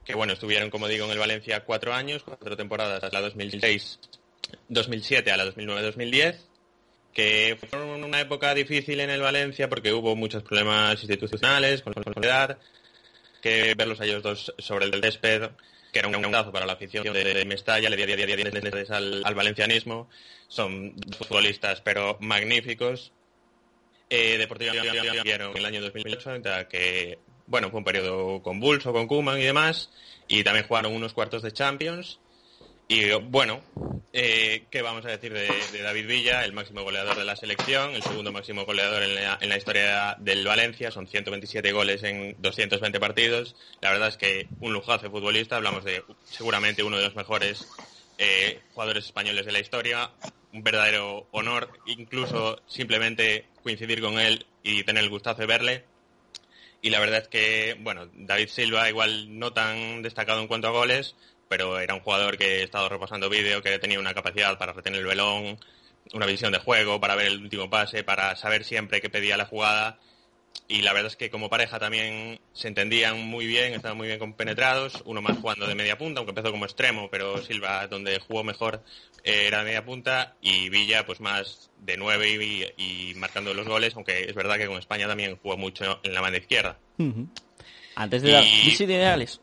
que bueno, estuvieron, como digo, en el Valencia cuatro años, cuatro temporadas, hasta la 2006, 2007 a la 2009-2010 que fueron una época difícil en el Valencia porque hubo muchos problemas institucionales con la soledad, que verlos a ellos dos sobre el césped, que era un gustazo para la afición de Mestalla, le dio 10 al, al valencianismo. Son futbolistas, pero magníficos. Eh, Deportivamente en el año 2008, que bueno, fue un periodo convulso con Kuman y demás, y también jugaron unos cuartos de Champions. Y bueno, eh, ¿qué vamos a decir de, David Villa, el máximo goleador de la selección, el segundo máximo goleador en la, en la, historia del Valencia? Son 127 goles en 220 partidos. La verdad es que un lujazo de futbolista. Hablamos de seguramente uno de los mejores eh, jugadores españoles de la historia. Un verdadero honor, incluso simplemente coincidir con él y tener el gustazo de verle. Y la verdad es que, bueno, David Silva igual no tan destacado en cuanto a goles, pero era un jugador que he estado repasando vídeo, que tenía una capacidad para retener el velón, una visión de juego, para ver el último pase, para saber siempre qué pedía la jugada. Y la verdad es que como pareja también se entendían muy bien, estaban muy bien compenetrados, uno más jugando de media punta, aunque empezó como extremo, pero Silva donde jugó mejor eh, era de media punta y Villa pues más de nueve y, marcando los goles, aunque es verdad que con España también jugó mucho en la banda izquierda. Antes de dar ideales.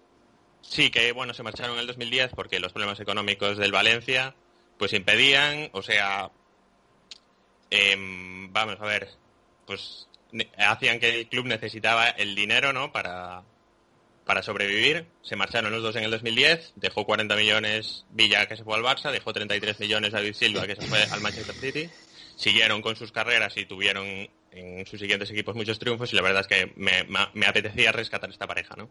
Sí, que bueno, se marcharon en el 2010 porque los problemas económicos del Valencia pues impedían, o sea, em, vamos a ver, pues hacían que el club necesitaba el dinero, ¿no? Para, para sobrevivir. Se marcharon los dos en el 2010, dejó 40 millones Villa que se fue al Barça, dejó 33 millones David Silva que se fue al Manchester City. Siguieron con sus carreras y tuvieron en sus siguientes equipos muchos triunfos y la verdad es que me, apetecía rescatar esta pareja, ¿no?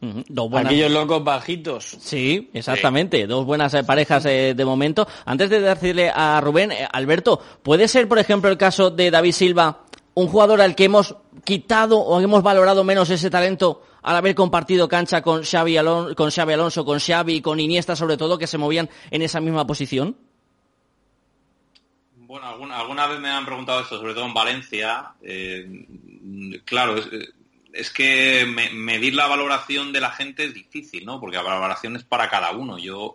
Aquellos locos bajitos. Sí, exactamente. Dos buenas eh, parejas eh, de momento. Antes de decirle a Rubén, eh, Alberto, ¿puede ser, por ejemplo, el caso de David Silva, un jugador al que hemos quitado o hemos valorado menos ese talento al haber compartido cancha con Xavi, con Xavi Alonso, con Xavi y con Iniesta sobre todo, que se movían en esa misma posición? Bueno, alguna, vez me han preguntado esto, sobre todo en Valencia. Eh, claro, es, que medir la valoración de la gente es difícil, ¿no? Porque la valoración es para cada uno. Yo,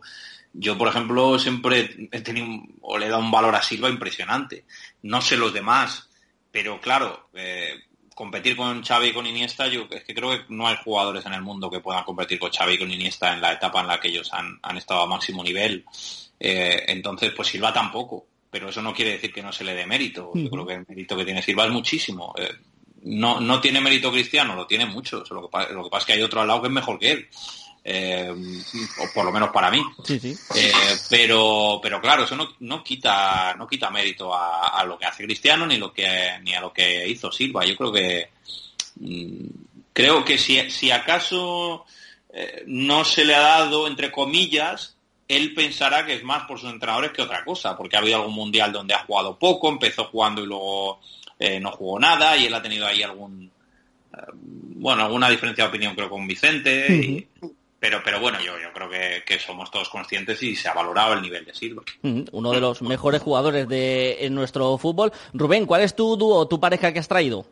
yo por ejemplo, siempre he tenido o le he dado un valor a Silva impresionante. No sé los demás, pero claro, eh, competir con Xavi y con Iniesta, yo es que creo que no hay jugadores en el mundo que puedan competir con Xavi y con Iniesta en la etapa en la que ellos han, estado a máximo nivel. Eh, entonces, pues Silva tampoco pero eso no quiere decir que no se le dé mérito. Yo creo que el mérito que tiene Silva es muchísimo. Eh, no, no tiene mérito cristiano, lo tiene mucho. Lo que, lo que pasa es que hay otro al lado que es mejor que él. Eh, o por lo menos para mí. Eh, pero, pero claro, eso no, no quita, no quita mérito a, lo que hace Cristiano ni lo que ni a lo que hizo Silva. Yo creo que mm, creo que si, si acaso no se le ha dado entre comillas él pensará que es más por sus entrenadores que otra cosa, porque ha habido algún mundial donde ha jugado poco, empezó jugando y luego eh, no jugó nada, y él ha tenido ahí algún, eh, bueno, alguna diferencia de opinión creo con Vicente, pero, pero bueno, yo, yo creo que, somos todos conscientes y se ha valorado el nivel de Silva. Uno de los mejores jugadores de en nuestro fútbol. Rubén, ¿cuál es tu dúo, tu pareja que has traído?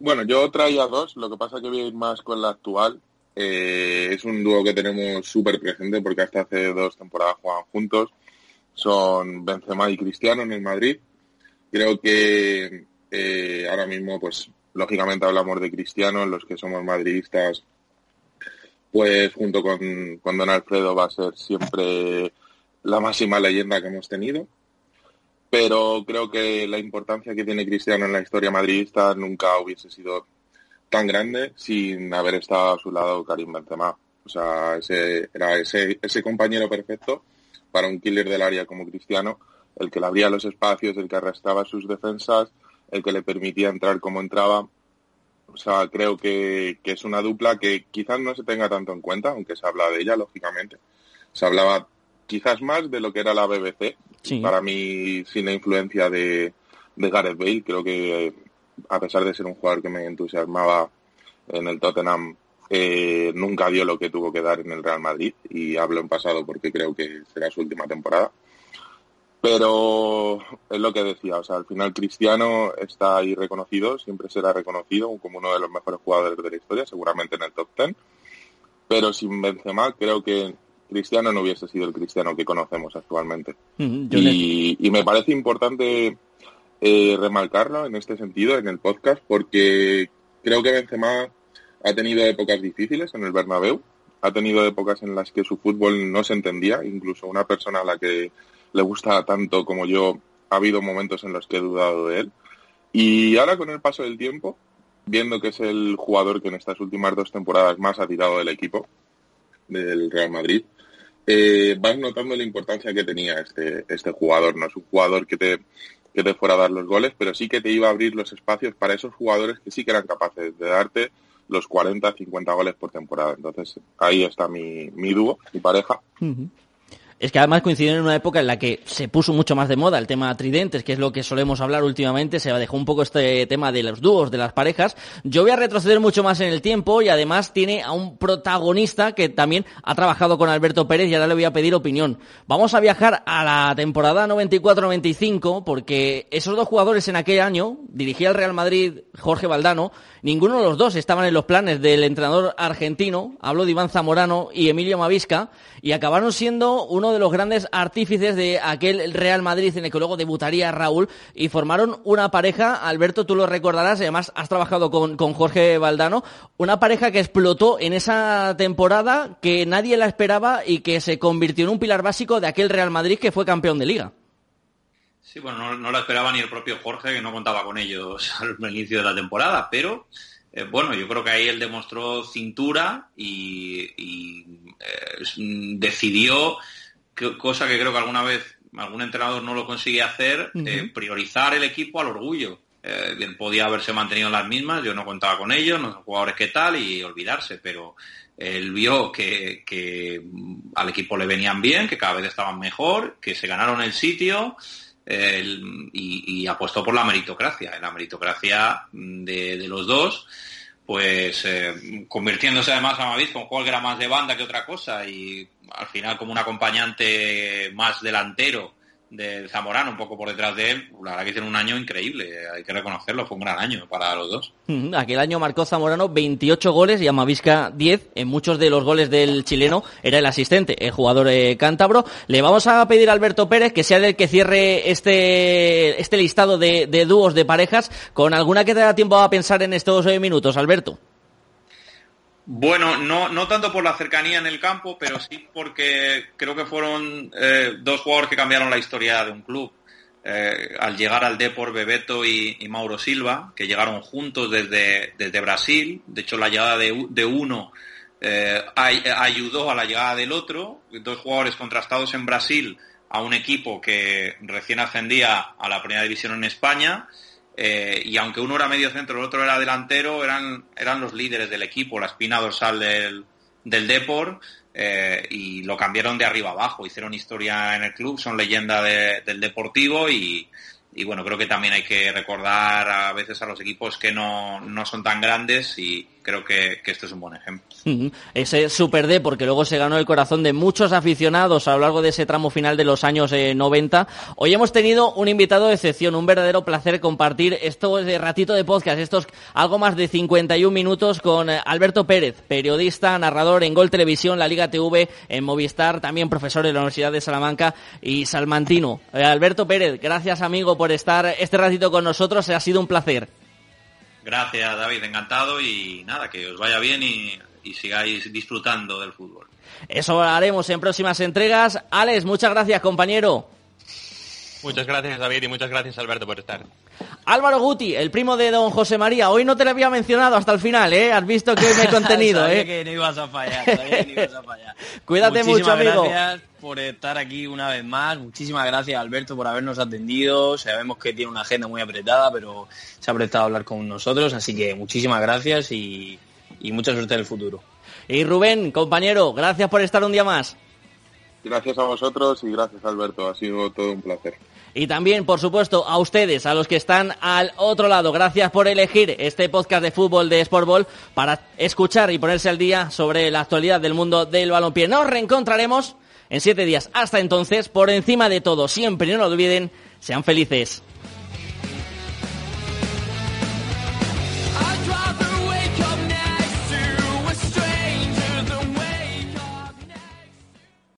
Bueno, yo traía dos, lo que pasa que voy a ir más con la actual, eh, es un dúo que tenemos súper presente porque hasta hace dos temporadas juegan juntos. Son Benzema y Cristiano en el Madrid. Creo que eh, ahora mismo, pues lógicamente hablamos de Cristiano, los que somos madridistas, pues junto con, con Don Alfredo va a ser siempre la máxima leyenda que hemos tenido. Pero creo que la importancia que tiene Cristiano en la historia madridista nunca hubiese sido tan grande sin haber estado a su lado Karim Benzema. O sea, ese, era ese, ese compañero perfecto para un killer del área como Cristiano, el que le abría los espacios, el que arrastraba sus defensas, el que le permitía entrar como entraba. O sea, creo que, es una dupla que quizás no se tenga tanto en cuenta, aunque se habla de ella, lógicamente. Se hablaba quizás más de lo que era la BBC. Para mí, sin la influencia de, de Gareth Bale, creo que a pesar de ser un jugador que me entusiasmaba en el Tottenham, eh, nunca dio lo que tuvo que dar en el Real Madrid y hablo en pasado porque creo que será su última temporada. Pero es lo que decía, o sea, al final Cristiano está ahí reconocido, siempre será reconocido como uno de los mejores jugadores de la historia, seguramente en el top ten. Pero sin Benzema creo que Cristiano no hubiese sido el Cristiano que conocemos actualmente. y, y, me parece importante eh, remarcarlo en este sentido en el podcast porque creo que Benzema ha tenido épocas difíciles en el Bernabéu, ha tenido épocas en las que su fútbol no se entendía, incluso una persona a la que le gusta tanto como yo, ha habido momentos en los que he dudado de él. Y ahora con el paso del tiempo, viendo que es el jugador que en estas últimas dos temporadas más ha tirado del equipo, del Real Madrid, eh, vas notando la importancia que tenía este, este jugador. No es un jugador que te, que te fuera a dar los goles, pero sí que te iba a abrir los espacios para esos jugadores que sí que eran capaces de darte los 40, 50 goles por temporada. Entonces ahí está mi, mi dúo, mi pareja es que además coinciden en una época en la que se puso mucho más de moda el tema tridentes, que es lo que solemos hablar últimamente, se dejó un poco este tema de los dúos, de las parejas. Yo voy a retroceder mucho más en el tiempo y además tiene a un protagonista que también ha trabajado con Alberto Pérez y ahora le voy a pedir opinión. Vamos a viajar a la temporada 94-95 porque esos dos jugadores en aquel año, dirigía el Real Madrid Jorge Valdano, ninguno de los dos estaban en los planes del entrenador argentino, hablo de Iván Zamorano y Emilio Mavisca, y acabaron siendo uno de los grandes artífices de aquel Real Madrid en el que luego debutaría Raúl y formaron una pareja, Alberto, tú lo recordarás, además has trabajado con, con Jorge Valdano, una pareja que explotó en esa temporada que nadie la esperaba y que se convirtió en un pilar básico de aquel Real Madrid que fue campeón de liga. Sí, bueno, no, la esperaba ni el propio Jorge, que no contaba con ellos al inicio de la temporada, pero eh, bueno, yo creo que ahí él demostró cintura y, eh, decidió, cosa que creo que alguna vez algún entrenador no lo consigue hacer, eh, priorizar el equipo al orgullo. bien podía haberse mantenido en las mismas, yo no contaba con ellos, no son jugadores que tal, y olvidarse, pero él vio que, que al equipo le venían bien, que cada vez estaban mejor, que se ganaron el sitio y, apostó por la meritocracia, la meritocracia de, los dos, pues eh, convirtiéndose además a Mavis con juego que era más de banda que otra cosa y al final como un acompañante más delantero de Zamorano un poco por detrás de él, la verdad que tiene un año increíble, hay que reconocerlo, fue un gran año para los dos. Aquel año marcó Zamorano 28 goles y Amavisca 10, en muchos de los goles del chileno era el asistente, el jugador eh, cántabro. Le vamos a pedir a Alberto Pérez que sea el que cierre este, este listado de, dúos de parejas con alguna que te da tiempo a pensar en estos eh, minutos, Alberto. Bueno, no, no tanto por la cercanía en el campo, pero sí porque creo que fueron eh, dos jugadores que cambiaron la historia de un club. Eh, al llegar al Depor Bebeto y, Mauro Silva, que llegaron juntos desde, desde Brasil. De hecho, la llegada de, uno eh, ayudó a la llegada del otro. Dos jugadores contrastados en Brasil a un equipo que recién ascendía a la primera división en España eh, y aunque uno era medio centro, el otro era delantero, eran, eran los líderes del equipo, la espina dorsal del, del Depor, eh, y lo cambiaron de arriba abajo, hicieron historia en el club, son leyenda del Deportivo y, y bueno, creo que también hay que recordar a veces a los equipos que no, no son tan grandes y, creo que, este es un buen ejemplo. Ese Super D, porque luego se ganó el corazón de muchos aficionados a lo largo de ese tramo final de los años 90. Eh, Hoy hemos tenido un invitado de excepción, un verdadero placer compartir esto de ratito de podcast, estos algo más de 51 minutos con eh, Alberto Pérez, periodista, narrador en Gol Televisión, la Liga TV, en Movistar, también profesor de la Universidad de Salamanca y salmantino. Eh, Alberto Pérez, gracias amigo por estar este ratito con nosotros, ha sido un placer. Gracias, David, encantado y nada, que os vaya bien y, sigáis disfrutando del fútbol. Eso haremos en próximas entregas. Alex, muchas gracias, compañero. Muchas gracias, David, y muchas gracias, Alberto, por estar. Álvaro Guti, el primo de don José María. Hoy no te lo había mencionado hasta el final, ¿eh? Has visto que me he contenido, ¿eh? que no ibas a fallar, que no ibas a fallar. Cuídate mucho, amigo. gracias por estar aquí una vez más. Muchísimas gracias, Alberto, por habernos atendido. Sabemos que tiene una agenda muy apretada, pero se ha prestado a hablar con nosotros. Así que muchísimas gracias y, y mucha suerte en el futuro. Y Rubén, compañero, gracias por estar un día más. Gracias a vosotros y gracias, Alberto. Ha sido todo un placer. Y también, por supuesto, a ustedes, a los que están al otro lado. Gracias por elegir este podcast de fútbol de Sportball para escuchar y ponerse al día sobre la actualidad del mundo del balompié. Nos reencontraremos en siete días. Hasta entonces, por encima de todo, siempre no lo olviden, sean felices.